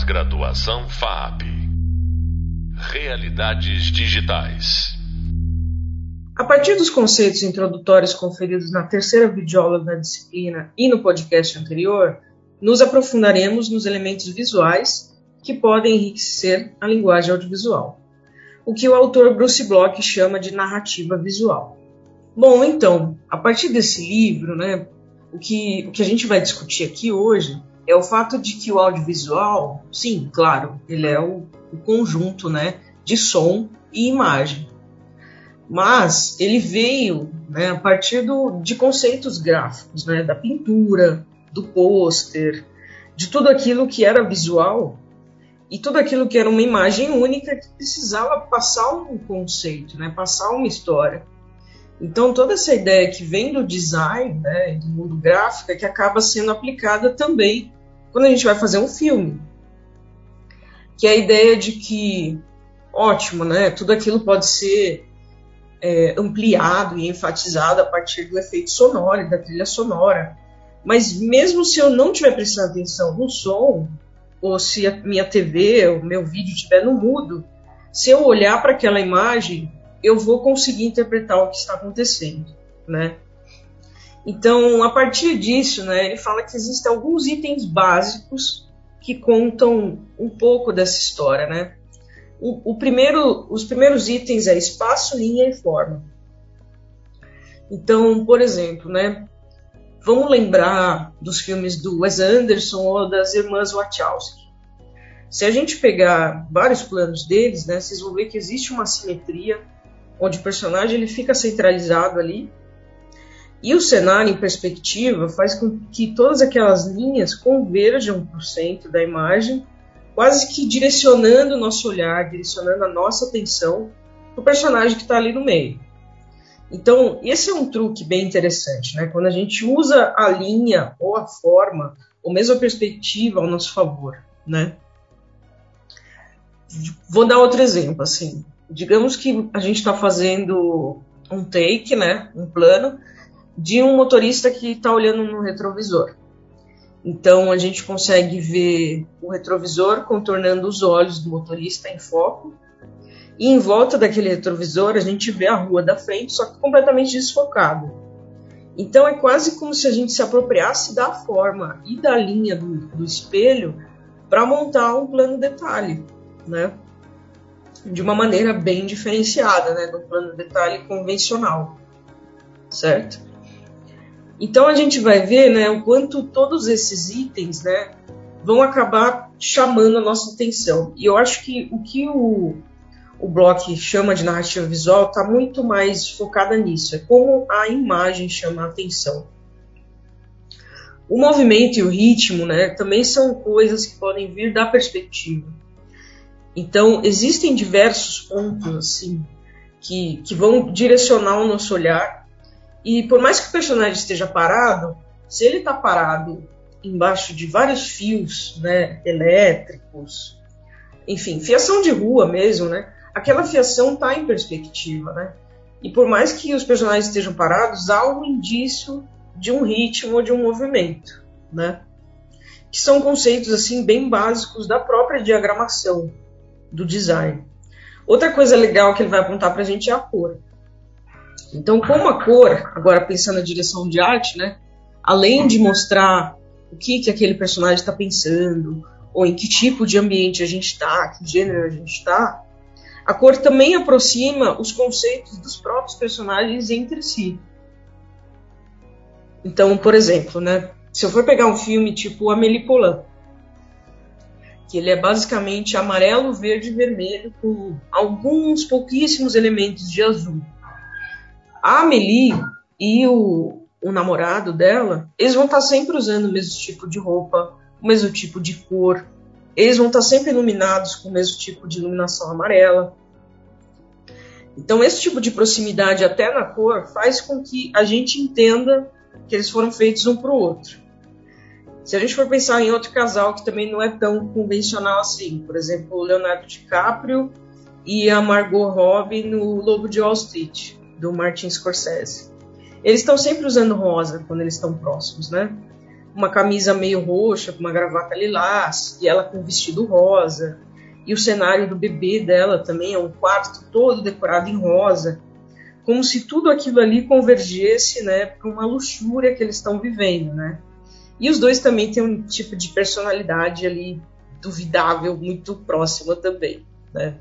Pós-graduação FAP. Realidades digitais. A partir dos conceitos introdutórios conferidos na terceira videoaula da disciplina e no podcast anterior, nos aprofundaremos nos elementos visuais que podem enriquecer a linguagem audiovisual, o que o autor Bruce Bloch chama de narrativa visual. Bom, então, a partir desse livro, né, o que, o que a gente vai discutir aqui hoje é o fato de que o audiovisual, sim, claro, ele é o, o conjunto né, de som e imagem. Mas ele veio né, a partir do, de conceitos gráficos, né, da pintura, do pôster, de tudo aquilo que era visual e tudo aquilo que era uma imagem única que precisava passar um conceito, né, passar uma história. Então, toda essa ideia que vem do design, né, do mundo gráfico, é que acaba sendo aplicada também quando a gente vai fazer um filme. Que é a ideia de que, ótimo, né, tudo aquilo pode ser é, ampliado e enfatizado a partir do efeito sonoro e da trilha sonora. Mas mesmo se eu não estiver prestando atenção no som, ou se a minha TV, o meu vídeo estiver no mudo, se eu olhar para aquela imagem, eu vou conseguir interpretar o que está acontecendo, né? Então, a partir disso, né, ele fala que existem alguns itens básicos que contam um pouco dessa história, né? O, o primeiro, os primeiros itens é espaço, linha e forma. Então, por exemplo, né, vamos lembrar dos filmes do Wes Anderson ou das irmãs Wachowski. Se a gente pegar vários planos deles, né, vocês vão ver que existe uma simetria onde o personagem ele fica centralizado ali. E o cenário em perspectiva faz com que todas aquelas linhas converjam para o centro da imagem, quase que direcionando o nosso olhar, direcionando a nossa atenção para o personagem que está ali no meio. Então, esse é um truque bem interessante, né? Quando a gente usa a linha ou a forma, ou mesmo a perspectiva ao nosso favor, né? Vou dar outro exemplo, assim digamos que a gente está fazendo um take, né, um plano, de um motorista que está olhando no retrovisor. Então a gente consegue ver o retrovisor contornando os olhos do motorista em foco. E em volta daquele retrovisor a gente vê a rua da frente, só que completamente desfocado. Então é quase como se a gente se apropriasse da forma e da linha do, do espelho para montar um plano detalhe, né? de uma maneira bem diferenciada, né, do plano de detalhe convencional, certo? Então a gente vai ver, né, o quanto todos esses itens, né, vão acabar chamando a nossa atenção. E eu acho que o que o, o Bloch chama de narrativa visual está muito mais focada nisso, é como a imagem chama a atenção. O movimento e o ritmo, né, também são coisas que podem vir da perspectiva. Então, existem diversos pontos assim que, que vão direcionar o nosso olhar. E por mais que o personagem esteja parado, se ele está parado embaixo de vários fios né, elétricos, enfim, fiação de rua mesmo, né? Aquela fiação está em perspectiva, né? E por mais que os personagens estejam parados, há um indício de um ritmo ou de um movimento, né? Que são conceitos assim bem básicos da própria diagramação, do design. Outra coisa legal que ele vai apontar para a gente é a cor. Então, como a cor, agora pensando na direção de arte, né, além de mostrar o que, que aquele personagem está pensando, ou em que tipo de ambiente a gente está, que gênero a gente está, a cor também aproxima os conceitos dos próprios personagens entre si. Então, por exemplo, né, se eu for pegar um filme tipo Amélie Poulain, que ele é basicamente amarelo, verde e vermelho, com alguns pouquíssimos elementos de azul. A Amelie e o, o namorado dela, eles vão estar sempre usando o mesmo tipo de roupa, o mesmo tipo de cor, eles vão estar sempre iluminados com o mesmo tipo de iluminação amarela. Então, esse tipo de proximidade até na cor faz com que a gente entenda que eles foram feitos um para o outro. Se a gente for pensar em outro casal que também não é tão convencional assim, por exemplo, o Leonardo DiCaprio e a Margot Robbie no Lobo de Wall Street, do Martin Scorsese. Eles estão sempre usando rosa quando eles estão próximos, né? uma camisa meio roxa, com uma gravata lilás, e ela com um vestido rosa. E o cenário do bebê dela também é um quarto todo decorado em rosa, como se tudo aquilo ali convergesse, né, para uma luxúria que eles estão vivendo, né? E os dois também têm um tipo de personalidade ali duvidável, muito próxima também, né?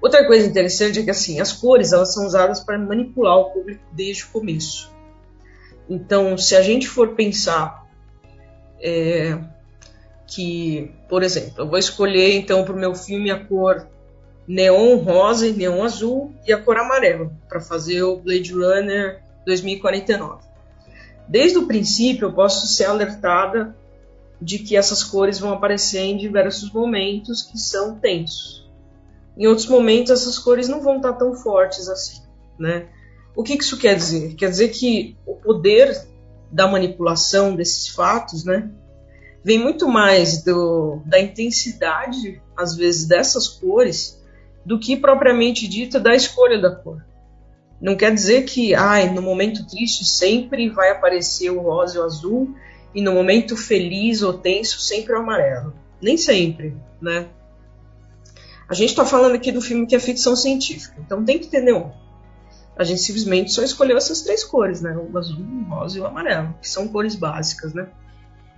Outra coisa interessante é que assim, as cores elas são usadas para manipular o público desde o começo. Então, se a gente for pensar é, que, por exemplo, eu vou escolher então para o meu filme a cor neon rosa e neon azul e a cor amarela para fazer o Blade Runner 2049. Desde o princípio, eu posso ser alertada de que essas cores vão aparecer em diversos momentos que são tensos. Em outros momentos, essas cores não vão estar tão fortes assim, né? O que isso quer dizer? Quer dizer que o poder da manipulação desses fatos, né, vem muito mais do, da intensidade, às vezes, dessas cores, do que propriamente dita da escolha da cor. Não quer dizer que, ai, no momento triste sempre vai aparecer o rosa e o azul, e no momento feliz ou tenso sempre o amarelo. Nem sempre, né? A gente está falando aqui do filme que é ficção científica, então tem que ter neon a gente simplesmente só escolheu essas três cores, né? O azul, o rosa e o amarelo, que são cores básicas, né?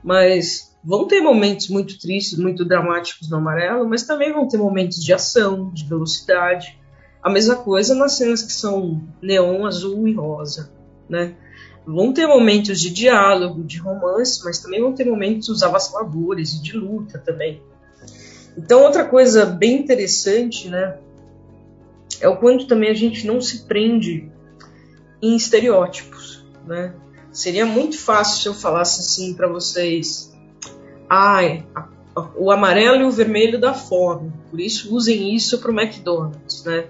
Mas vão ter momentos muito tristes, muito dramáticos no amarelo, mas também vão ter momentos de ação, de velocidade. A mesma coisa nas cenas que são neon, azul e rosa, né? Vão ter momentos de diálogo, de romance, mas também vão ter momentos avassaladores e de luta também. Então, outra coisa bem interessante, né, é o quanto também a gente não se prende em estereótipos, né? Seria muito fácil se eu falasse assim para vocês, ai, o amarelo e o vermelho dá fome, por isso usem isso para o McDonald's, né?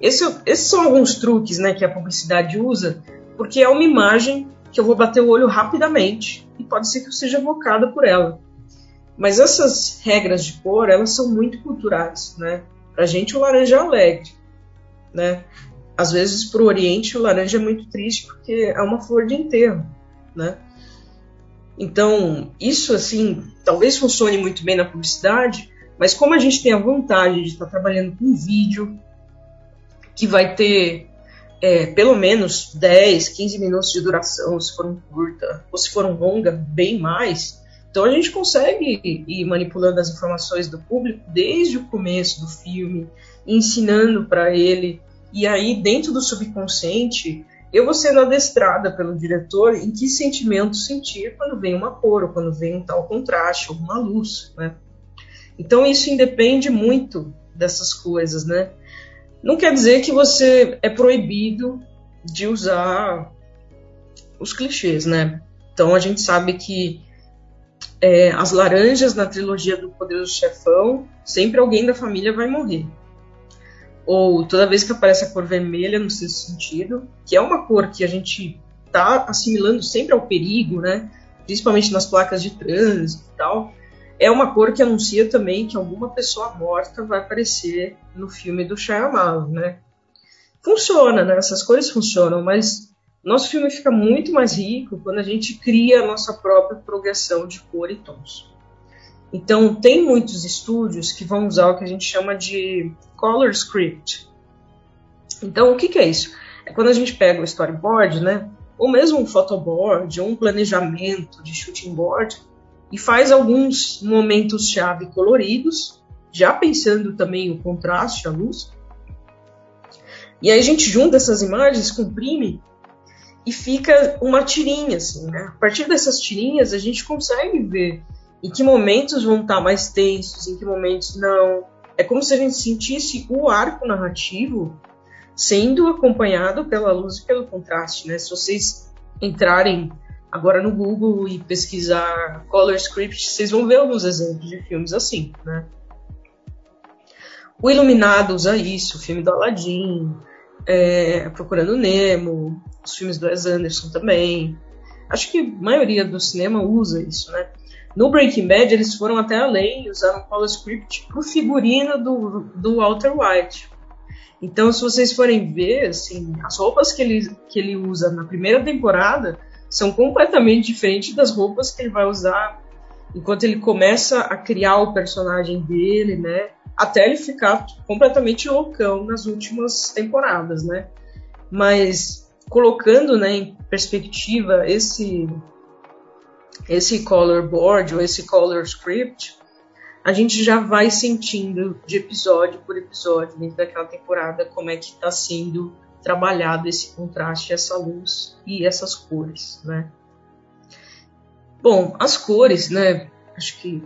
Esse, esses são alguns truques, né, que a publicidade usa, porque é uma imagem que eu vou bater o olho rapidamente e pode ser que eu seja evocada por ela. Mas essas regras de cor, elas são muito culturais, né? Pra gente o laranja é alegre, né? Às vezes para o Oriente o laranja é muito triste porque é uma flor de enterro, né? Então isso assim talvez funcione muito bem na publicidade, mas como a gente tem a vontade de estar trabalhando com vídeo que vai ter é, pelo menos 10, 15 minutos de duração, se for um curta, ou se for um longa, bem mais. Então a gente consegue ir manipulando as informações do público desde o começo do filme, ensinando para ele. E aí, dentro do subconsciente, eu vou sendo adestrada pelo diretor em que sentimento sentir quando vem uma cor, ou quando vem um tal contraste, uma luz, né? Então isso independe muito dessas coisas, né? Não quer dizer que você é proibido de usar os clichês, né? Então a gente sabe que é, as laranjas na trilogia do Poderoso Chefão, sempre alguém da família vai morrer ou toda vez que aparece a cor vermelha no sexto sentido, que é uma cor que a gente está assimilando sempre ao perigo, né? Principalmente nas placas de trânsito e tal. É uma cor que anuncia também que alguma pessoa morta vai aparecer no filme do Shyamalan, né? Funciona, né? Essas cores funcionam, mas nosso filme fica muito mais rico quando a gente cria a nossa própria progressão de cor e tons. Então, tem muitos estúdios que vão usar o que a gente chama de color script. Então, o que, que é isso? É quando a gente pega o storyboard, né? Ou mesmo um photoboard, ou um planejamento de shooting board, e faz alguns momentos-chave coloridos, já pensando também o contraste, a luz. E aí a gente junta essas imagens, comprime e fica uma tirinha, assim, né? A partir dessas tirinhas a gente consegue ver em que momentos vão estar mais tensos, em que momentos não. É como se a gente sentisse o arco narrativo sendo acompanhado pela luz e pelo contraste, né? Se vocês entrarem agora no Google e pesquisar color script, vocês vão ver alguns exemplos de filmes assim, né? O Iluminado usa isso, o filme do Aladdin, é, Procurando Nemo, os filmes do Wes Anderson também. Acho que a maioria do cinema usa isso, né? No Breaking Bad, eles foram até além, usaram color script pro figurino do, do Walter White. Então, se vocês forem ver, assim, as roupas que ele, que ele usa na primeira temporada são completamente diferentes das roupas que ele vai usar enquanto ele começa a criar o personagem dele, né? Até ele ficar completamente loucão nas últimas temporadas, né? Mas colocando, né, em perspectiva esse esse color board ou esse color script, a gente já vai sentindo de episódio por episódio dentro daquela temporada como é que está sendo trabalhado esse contraste, essa luz e essas cores, né? Bom, as cores, né? Acho que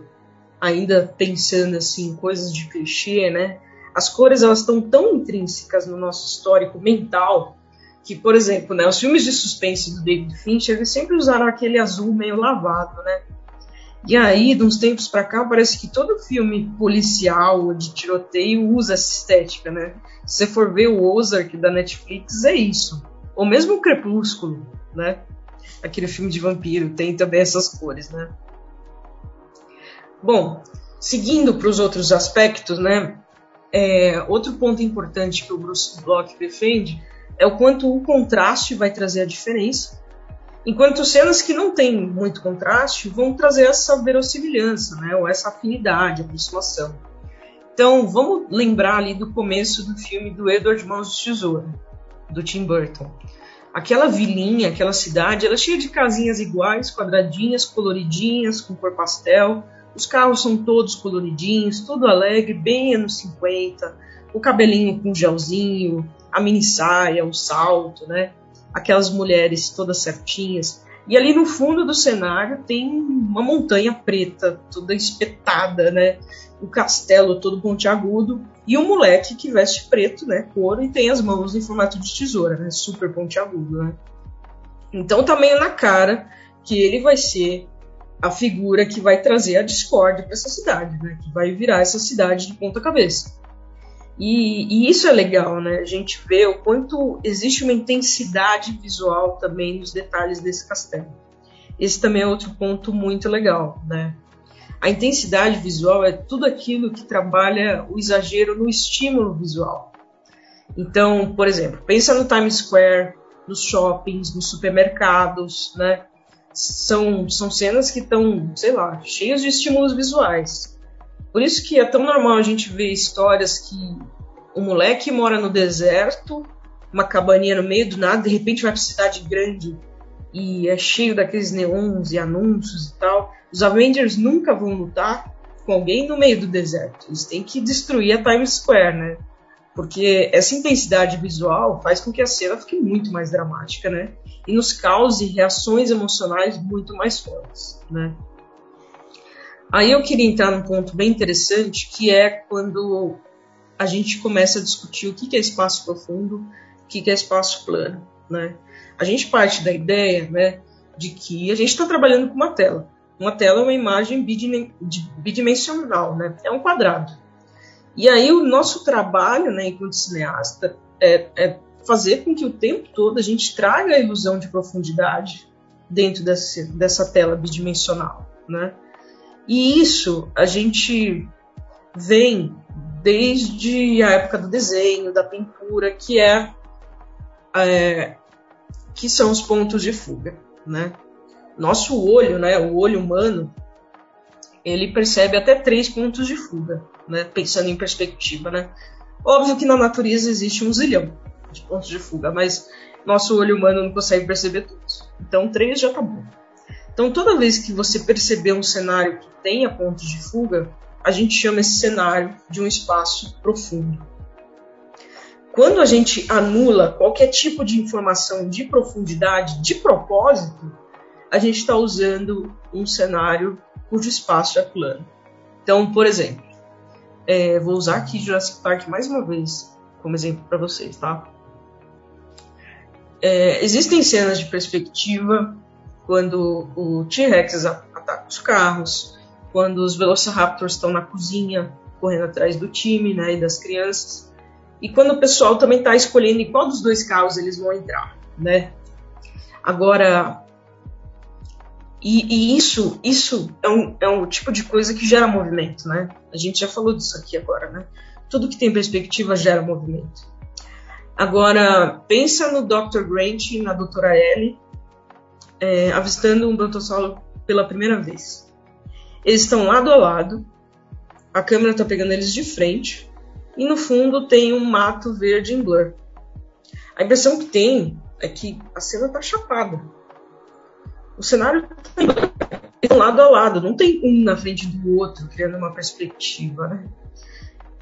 ainda pensando assim, coisas de clichê, né? As cores elas estão tão intrínsecas no nosso histórico mental que, por exemplo, né, os filmes de suspense do David Fincher eles sempre usaram aquele azul meio lavado, né? E aí, de uns tempos para cá, parece que todo filme policial de tiroteio usa essa estética, né? Se você for ver o Ozark da Netflix, é isso. Ou mesmo o Crepúsculo, né? Aquele filme de vampiro tem também essas cores, né? Bom, seguindo para os outros aspectos, né? É, outro ponto importante que o Bruce Block defende é o quanto o contraste vai trazer a diferença, enquanto cenas que não têm muito contraste vão trazer essa verossimilhança, né? Ou essa afinidade, aproximação. Então, vamos lembrar ali do começo do filme do Edward Mãos de Tesoura, do Tim Burton. Aquela vilinha, aquela cidade, ela é cheia de casinhas iguais, quadradinhas, coloridinhas, com cor pastel, os carros são todos coloridinhos, tudo alegre, bem anos 50. O cabelinho com gelzinho, a mini saia, o salto, né? Aquelas mulheres todas certinhas. E ali no fundo do cenário tem uma montanha preta, toda espetada, né? O castelo todo pontiagudo e um moleque que veste preto, né? Couro e tem as mãos em formato de tesoura, né? Super pontiagudo, né? Então tá meio na cara que ele vai ser a figura que vai trazer a discórdia para essa cidade, né? Que vai virar essa cidade de ponta cabeça. E, e, isso é legal, né? A gente vê o quanto existe uma intensidade visual também nos detalhes desse castelo. Esse também é outro ponto muito legal, né? A intensidade visual é tudo aquilo que trabalha o exagero no estímulo visual. Então, por exemplo, pensa no Times Square, nos shoppings, nos supermercados, né? São, são cenas que estão, sei lá, cheias de estímulos visuais. Por isso que é tão normal a gente ver histórias que o moleque mora no deserto, uma cabaninha no meio do nada, de repente vai para cidade grande e é cheio daqueles neons e anúncios e tal. Os Avengers nunca vão lutar com alguém no meio do deserto. Eles têm que destruir a Times Square, né? Porque essa intensidade visual faz com que a cena fique muito mais dramática, né? E nos cause reações emocionais muito mais fortes, né? Aí eu queria entrar num ponto bem interessante, que é quando a gente começa a discutir o que é espaço profundo, o que é espaço plano, né? A gente parte da ideia, né, de que a gente está trabalhando com uma tela. Uma tela é uma imagem bidimensional, né? É um quadrado. E aí o nosso trabalho, né, enquanto cineasta, é, é fazer com que o tempo todo a gente traga a ilusão de profundidade dentro desse, dessa tela bidimensional, né? E isso a gente vem desde a época do desenho, da pintura, que é, é que são os pontos de fuga, né? Nosso olho, né, o olho humano, ele percebe até três pontos de fuga, né? Pensando em perspectiva, né? Óbvio que na natureza existe um zilhão de pontos de fuga, mas nosso olho humano não consegue perceber todos. Então três já tá bom. Então toda vez que você perceber um cenário que tenha pontos de fuga, a gente chama esse cenário de um espaço profundo. Quando a gente anula qualquer tipo de informação de profundidade de propósito, a gente está usando um cenário cujo espaço é plano. Então, por exemplo, é, vou usar aqui Jurassic Park mais uma vez como exemplo para vocês, tá? É, existem cenas de perspectiva quando o T-Rex ataca os carros, quando os Velociraptors estão na cozinha correndo atrás do time né, e das crianças, e quando o pessoal também está escolhendo em qual dos dois carros eles vão entrar, né? Agora, e, e, isso, isso é um, é um tipo de coisa que gera movimento, né? A gente já falou disso aqui agora, né? Tudo que tem perspectiva gera movimento. Agora, pensa no Dr. Grant e na Doutora Ellie é, avistando um brontossauro pela primeira vez. Eles estão lado a lado, a câmera está pegando eles de frente, e no fundo tem um mato verde em blur. A impressão que tem é que a cena está chapada. O cenário está lado a lado, não tem um na frente do outro, criando uma perspectiva. Né?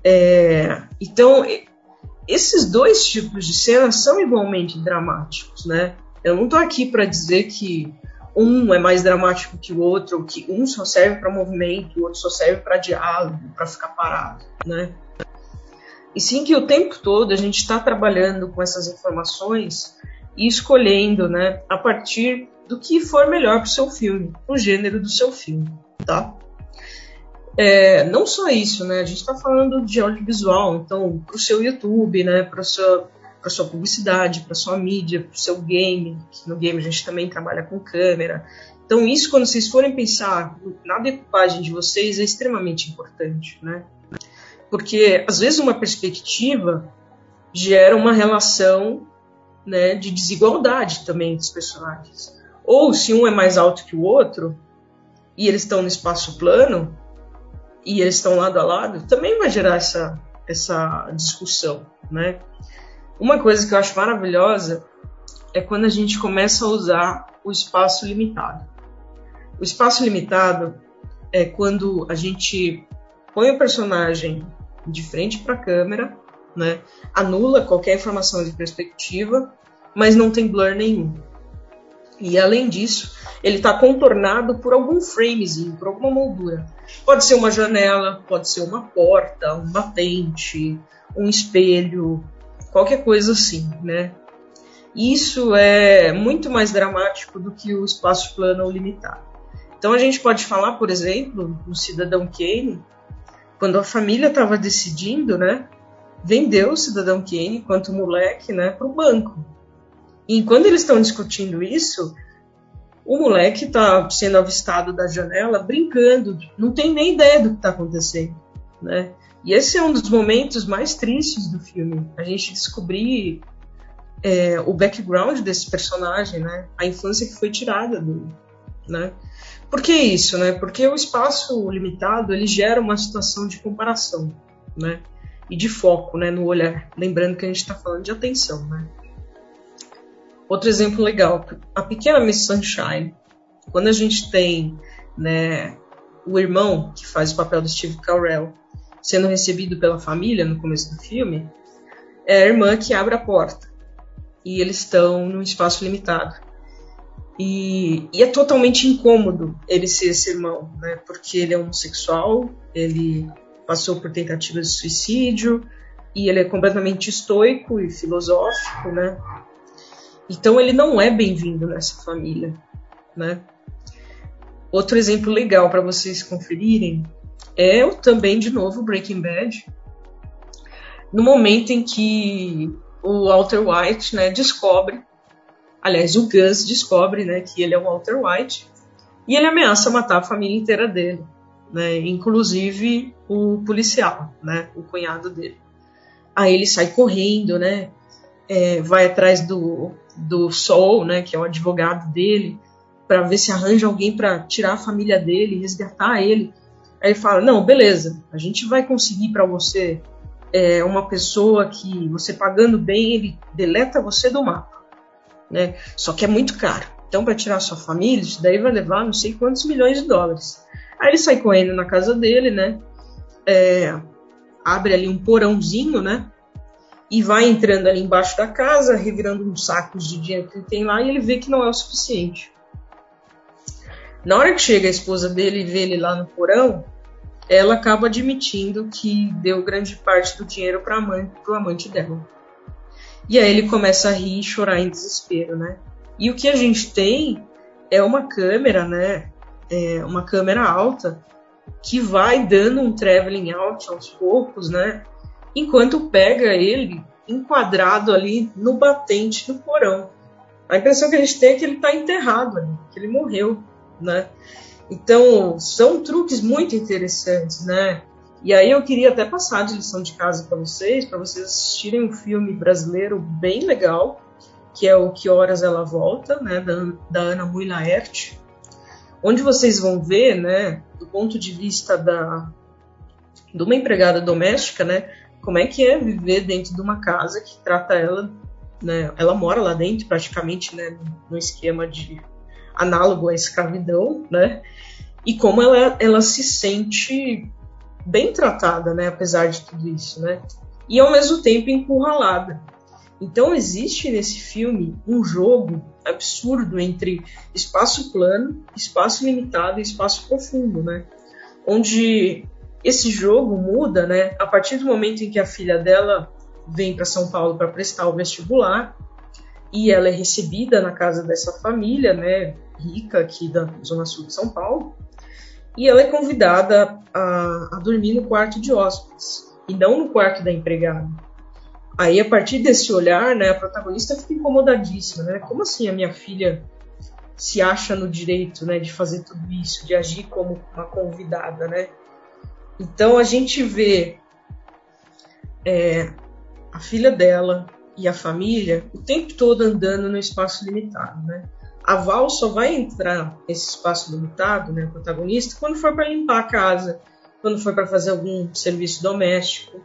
É, então, esses dois tipos de cenas são igualmente dramáticos. Né? Eu não estou aqui para dizer que um é mais dramático que o outro, ou que um só serve para movimento, o outro só serve para diálogo, para ficar parado, né? E sim que o tempo todo a gente está trabalhando com essas informações e escolhendo, né, a partir do que for melhor para o seu filme, o gênero do seu filme, tá? É, não só isso, né? A gente está falando de audiovisual, então para o seu YouTube, né? Para sua para sua publicidade, para sua mídia, para o seu game. no game a gente também trabalha com câmera. Então isso, quando vocês forem pensar na decupagem de vocês, é extremamente importante, né? Porque às vezes uma perspectiva gera uma relação né, de desigualdade também dos personagens. Ou se um é mais alto que o outro e eles estão no espaço plano e eles estão lado a lado, também vai gerar essa, essa discussão, né? Uma coisa que eu acho maravilhosa é quando a gente começa a usar o espaço limitado. O espaço limitado é quando a gente põe o personagem de frente para a câmera, né? anula qualquer informação de perspectiva, mas não tem blur nenhum. E além disso, ele está contornado por algum framezinho, por alguma moldura. Pode ser uma janela, pode ser uma porta, um batente, um espelho, qualquer coisa assim, né? Isso é muito mais dramático do que o espaço plano ou limitado. Então a gente pode falar, por exemplo, no Cidadão Kane, quando a família estava decidindo, né, vendeu o Cidadão Kane enquanto moleque, né, para o banco. E quando eles estão discutindo isso, o moleque está sendo avistado da janela brincando, não tem nem ideia do que está acontecendo, né? E esse é um dos momentos mais tristes do filme. A gente descobrir é, o background desse personagem, né? A infância que foi tirada dele, né? Por que isso, né? Porque o espaço limitado ele gera uma situação de comparação, né? E de foco, né, no olhar. Lembrando que a gente está falando de atenção, né? Outro exemplo legal, a pequena Miss Sunshine. Quando a gente tem, né, o irmão que faz o papel do Steve Carell sendo recebido pela família no começo do filme, é a irmã que abre a porta. E eles estão num espaço limitado. E, e, é totalmente incômodo ele ser esse irmão, né? Porque ele é homossexual, ele passou por tentativa de suicídio e ele é completamente estoico e filosófico, né? Então ele não é bem-vindo nessa família, né? Outro exemplo legal para vocês conferirem é também, de novo, Breaking Bad. No momento em que o Walter White né, descobre, aliás, o Gus descobre né, que ele é o Walter White e ele ameaça matar a família inteira dele, né, inclusive o policial, né, o cunhado dele. Aí ele sai correndo, né, é, vai atrás do, do Sol, né, que é o advogado dele, para ver se arranja alguém para tirar a família dele, resgatar ele. Aí ele fala: Não, beleza, a gente vai conseguir para você é, uma pessoa que você pagando bem, ele deleta você do mapa. Né? Só que é muito caro. Então, para tirar sua família, isso daí vai levar não sei quantos milhões de dólares. Aí ele sai correndo na casa dele, né? É, abre ali um porãozinho, né? E vai entrando ali embaixo da casa, revirando uns sacos de dinheiro que ele tem lá, e ele vê que não é o suficiente. Na hora que chega a esposa dele e vê ele lá no porão, ela acaba admitindo que deu grande parte do dinheiro para o amante dela. E aí ele começa a rir e chorar em desespero, né? E o que a gente tem é uma câmera, né? É uma câmera alta que vai dando um traveling out aos poucos, né? Enquanto pega ele enquadrado ali no batente do porão. A impressão que a gente tem é que ele está enterrado ali, que ele morreu né? Então, são truques muito interessantes, né? E aí eu queria até passar de lição de casa para vocês, para vocês assistirem um filme brasileiro bem legal, que é o Que Horas Ela Volta, né, da, da Ana Mui Laerte, onde vocês vão ver, né, do ponto de vista da, de uma empregada doméstica, né, como é que é viver dentro de uma casa que trata ela, né, ela mora lá dentro praticamente, né, no esquema de análogo à escravidão, né, e como ela, ela se sente bem tratada, né, apesar de tudo isso, né, e ao mesmo tempo encurralada. Então existe nesse filme um jogo absurdo entre espaço plano, espaço limitado e espaço profundo, né? Onde esse jogo muda, né? A partir do momento em que a filha dela vem para São Paulo para prestar o vestibular e ela é recebida na casa dessa família, né? Rica aqui da zona sul de São Paulo e ela é convidada a, a dormir no quarto de hóspedes e não no quarto da empregada. Aí, a partir desse olhar, né, a protagonista fica incomodadíssima, né? Como assim a minha filha se acha no direito, né, de fazer tudo isso, de agir como uma convidada, né? Então a gente vê é, a filha dela e a família o tempo todo andando no espaço limitado, né? A Val só vai entrar nesse espaço limitado, né, protagonista, quando for para limpar a casa, quando for para fazer algum serviço doméstico,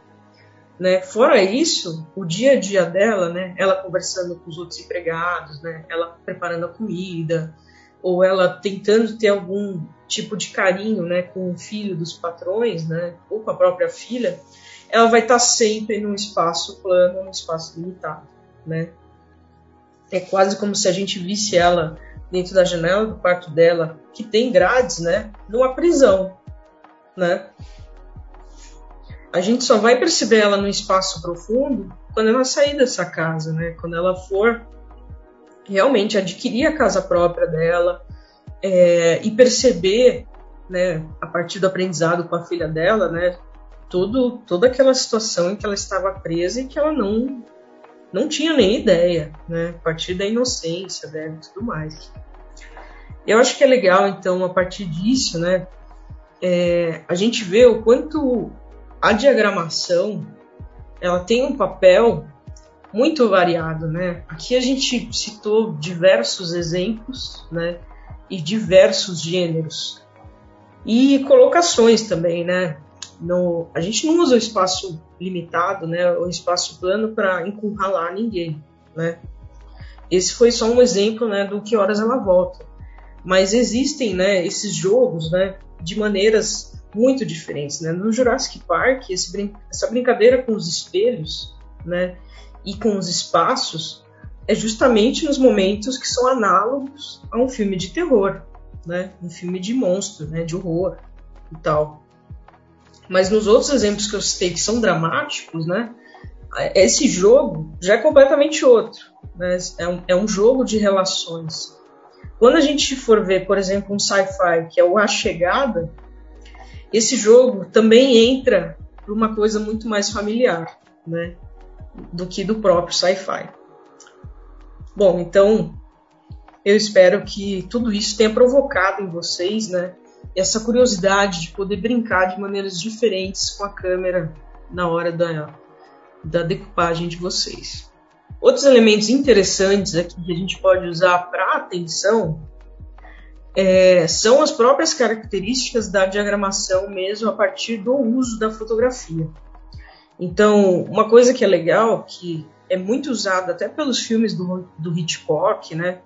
né? Fora isso, o dia a dia dela, né? ela conversando com os outros empregados, né? ela preparando a comida, ou ela tentando ter algum tipo de carinho né? com o filho dos patrões, né? ou com a própria filha, ela vai estar sempre num espaço plano, num espaço limitado. Né? É quase como se a gente visse ela dentro da janela do quarto dela, que tem grades, né? numa prisão. Né? a gente só vai perceber ela no espaço profundo quando ela sair dessa casa, né? Quando ela for realmente adquirir a casa própria dela é, e perceber, né, a partir do aprendizado com a filha dela, né, todo, toda aquela situação em que ela estava presa e que ela não não tinha nem ideia, né, a partir da inocência dela e tudo mais. Eu acho que é legal, então, a partir disso, né, é, a gente vê o quanto a diagramação ela tem um papel muito variado, né? Aqui a gente citou diversos exemplos, né? E diversos gêneros e colocações também, né? No, a gente não usa o espaço limitado, né? O espaço plano para encurralar ninguém, né? Esse foi só um exemplo, né? Do que horas ela volta. Mas existem, né? Esses jogos, né? De maneiras muito diferentes. Né? No Jurassic Park, brin essa brincadeira com os espelhos né, e com os espaços é justamente nos momentos que são análogos a um filme de terror, né? um filme de monstro, né? de horror e tal. Mas nos outros exemplos que eu citei que são dramáticos, né? esse jogo já é completamente outro. Né? É, um, é um jogo de relações. Quando a gente for ver, por exemplo, um sci-fi que é o A Chegada, esse jogo também entra para uma coisa muito mais familiar, né, do que do próprio sci-fi. Bom, então eu espero que tudo isso tenha provocado em vocês, né, essa curiosidade de poder brincar de maneiras diferentes com a câmera na hora da, da decupagem de vocês. Outros elementos interessantes aqui que a gente pode usar para atenção é, são as próprias características da diagramação mesmo a partir do uso da fotografia. Então, uma coisa que é legal, que é muito usada até pelos filmes do, do Hitchcock, né,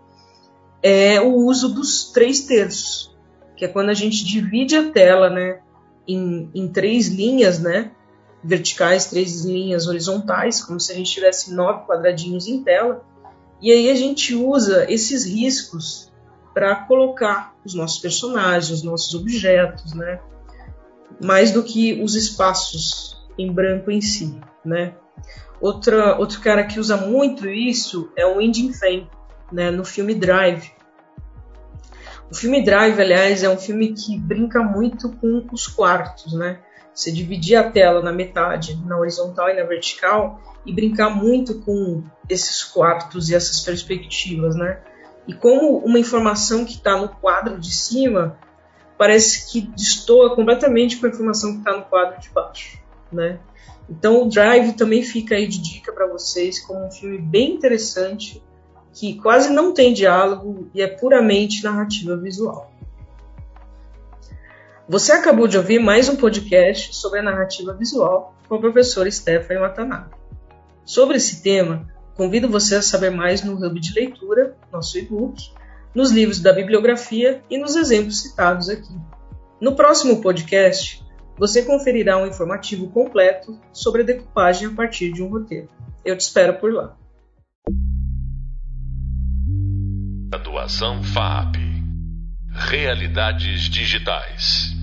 é o uso dos três terços, que é quando a gente divide a tela, né, em, em três linhas, né, verticais, três linhas horizontais, como se a gente tivesse nove quadradinhos em tela, e aí a gente usa esses riscos para colocar os nossos personagens, os nossos objetos, né? Mais do que os espaços em branco em si, né? Outra, outro cara que usa muito isso é o Indie Fan, né? No filme Drive. O filme Drive, aliás, é um filme que brinca muito com os quartos, né? Você dividir a tela na metade, na horizontal e na vertical, e brincar muito com esses quartos e essas perspectivas, né? E como uma informação que está no quadro de cima parece que destoa completamente com a informação que está no quadro de baixo, né? Então o Drive também fica aí de dica para vocês como um filme bem interessante que quase não tem diálogo e é puramente narrativa visual. Você acabou de ouvir mais um podcast sobre a narrativa visual com a professora Stephanie Watanabe. Sobre esse tema, convido você a saber mais no Hub de Leitura, nosso e-book, nos livros da bibliografia e nos exemplos citados aqui. No próximo podcast, você conferirá um informativo completo sobre a decupagem a partir de um roteiro. Eu te espero por lá. Graduação FAP Realidades Digitais